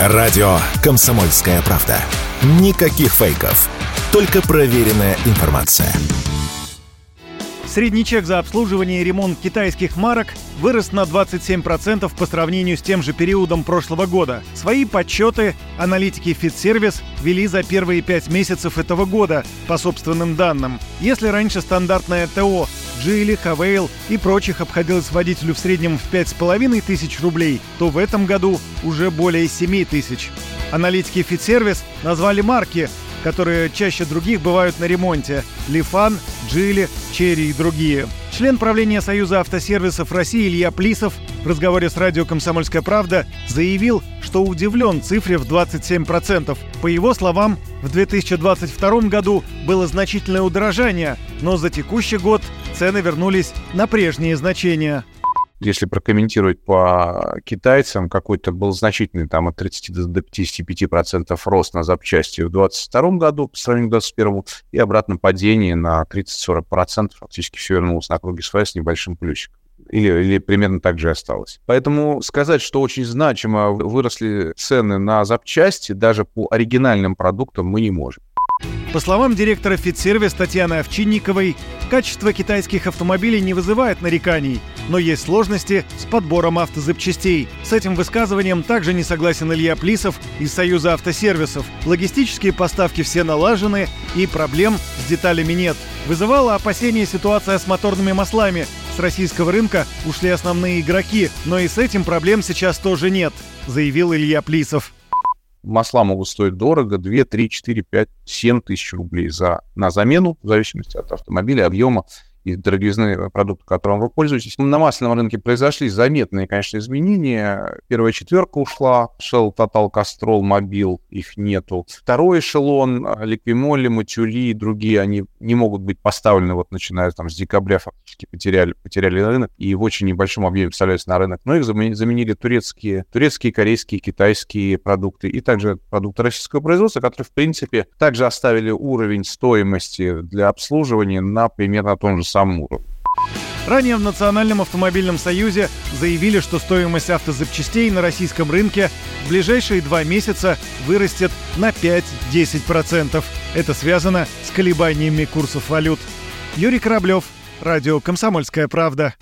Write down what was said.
Радио «Комсомольская правда». Никаких фейков. Только проверенная информация. Средний чек за обслуживание и ремонт китайских марок вырос на 27% по сравнению с тем же периодом прошлого года. Свои подсчеты аналитики FitService вели за первые пять месяцев этого года, по собственным данным. Если раньше стандартное ТО Джили, Хавейл и прочих обходилось водителю в среднем в 5,5 тысяч рублей, то в этом году уже более 7 тысяч. Аналитики FitService назвали марки, которые чаще других бывают на ремонте – Лифан, Джили, Черри и другие. Член правления Союза автосервисов России Илья Плисов в разговоре с радио «Комсомольская правда» заявил, что удивлен цифре в 27%. По его словам, в 2022 году было значительное удорожание, но за текущий год цены вернулись на прежние значения если прокомментировать по китайцам, какой-то был значительный, там, от 30 до 55% рост на запчасти в 2022 году по сравнению с 2021, и обратно падение на 30-40%, фактически все вернулось на круги своя с небольшим плюсиком. Или, или примерно так же осталось. Поэтому сказать, что очень значимо выросли цены на запчасти даже по оригинальным продуктам мы не можем. По словам директора Фитсервис Татьяны Овчинниковой, качество китайских автомобилей не вызывает нареканий, но есть сложности с подбором автозапчастей. С этим высказыванием также не согласен Илья Плисов из Союза автосервисов. Логистические поставки все налажены и проблем с деталями нет. Вызывала опасения ситуация с моторными маслами. С российского рынка ушли основные игроки, но и с этим проблем сейчас тоже нет, заявил Илья Плисов масла могут стоить дорого, 2, 3, 4, 5, 7 тысяч рублей за, на замену, в зависимости от автомобиля, объема и дороговизны продукта, которым вы пользуетесь. На масляном рынке произошли заметные, конечно, изменения. Первая четверка ушла, Shell, Total, Castrol, Mobil, их нету. Второй эшелон, Ликвимоли, Матюли и другие, они не могут быть поставлены, вот начиная там с декабря фактически потеряли, потеряли рынок и в очень небольшом объеме вставляются на рынок. Но их заменили турецкие, турецкие, корейские, китайские продукты и также продукты российского производства, которые, в принципе, также оставили уровень стоимости для обслуживания на примерно том же самом уровне. Ранее в Национальном автомобильном союзе заявили, что стоимость автозапчастей на российском рынке в ближайшие два месяца вырастет на 5-10%. Это связано с колебаниями курсов валют. Юрий Кораблев, Радио «Комсомольская правда».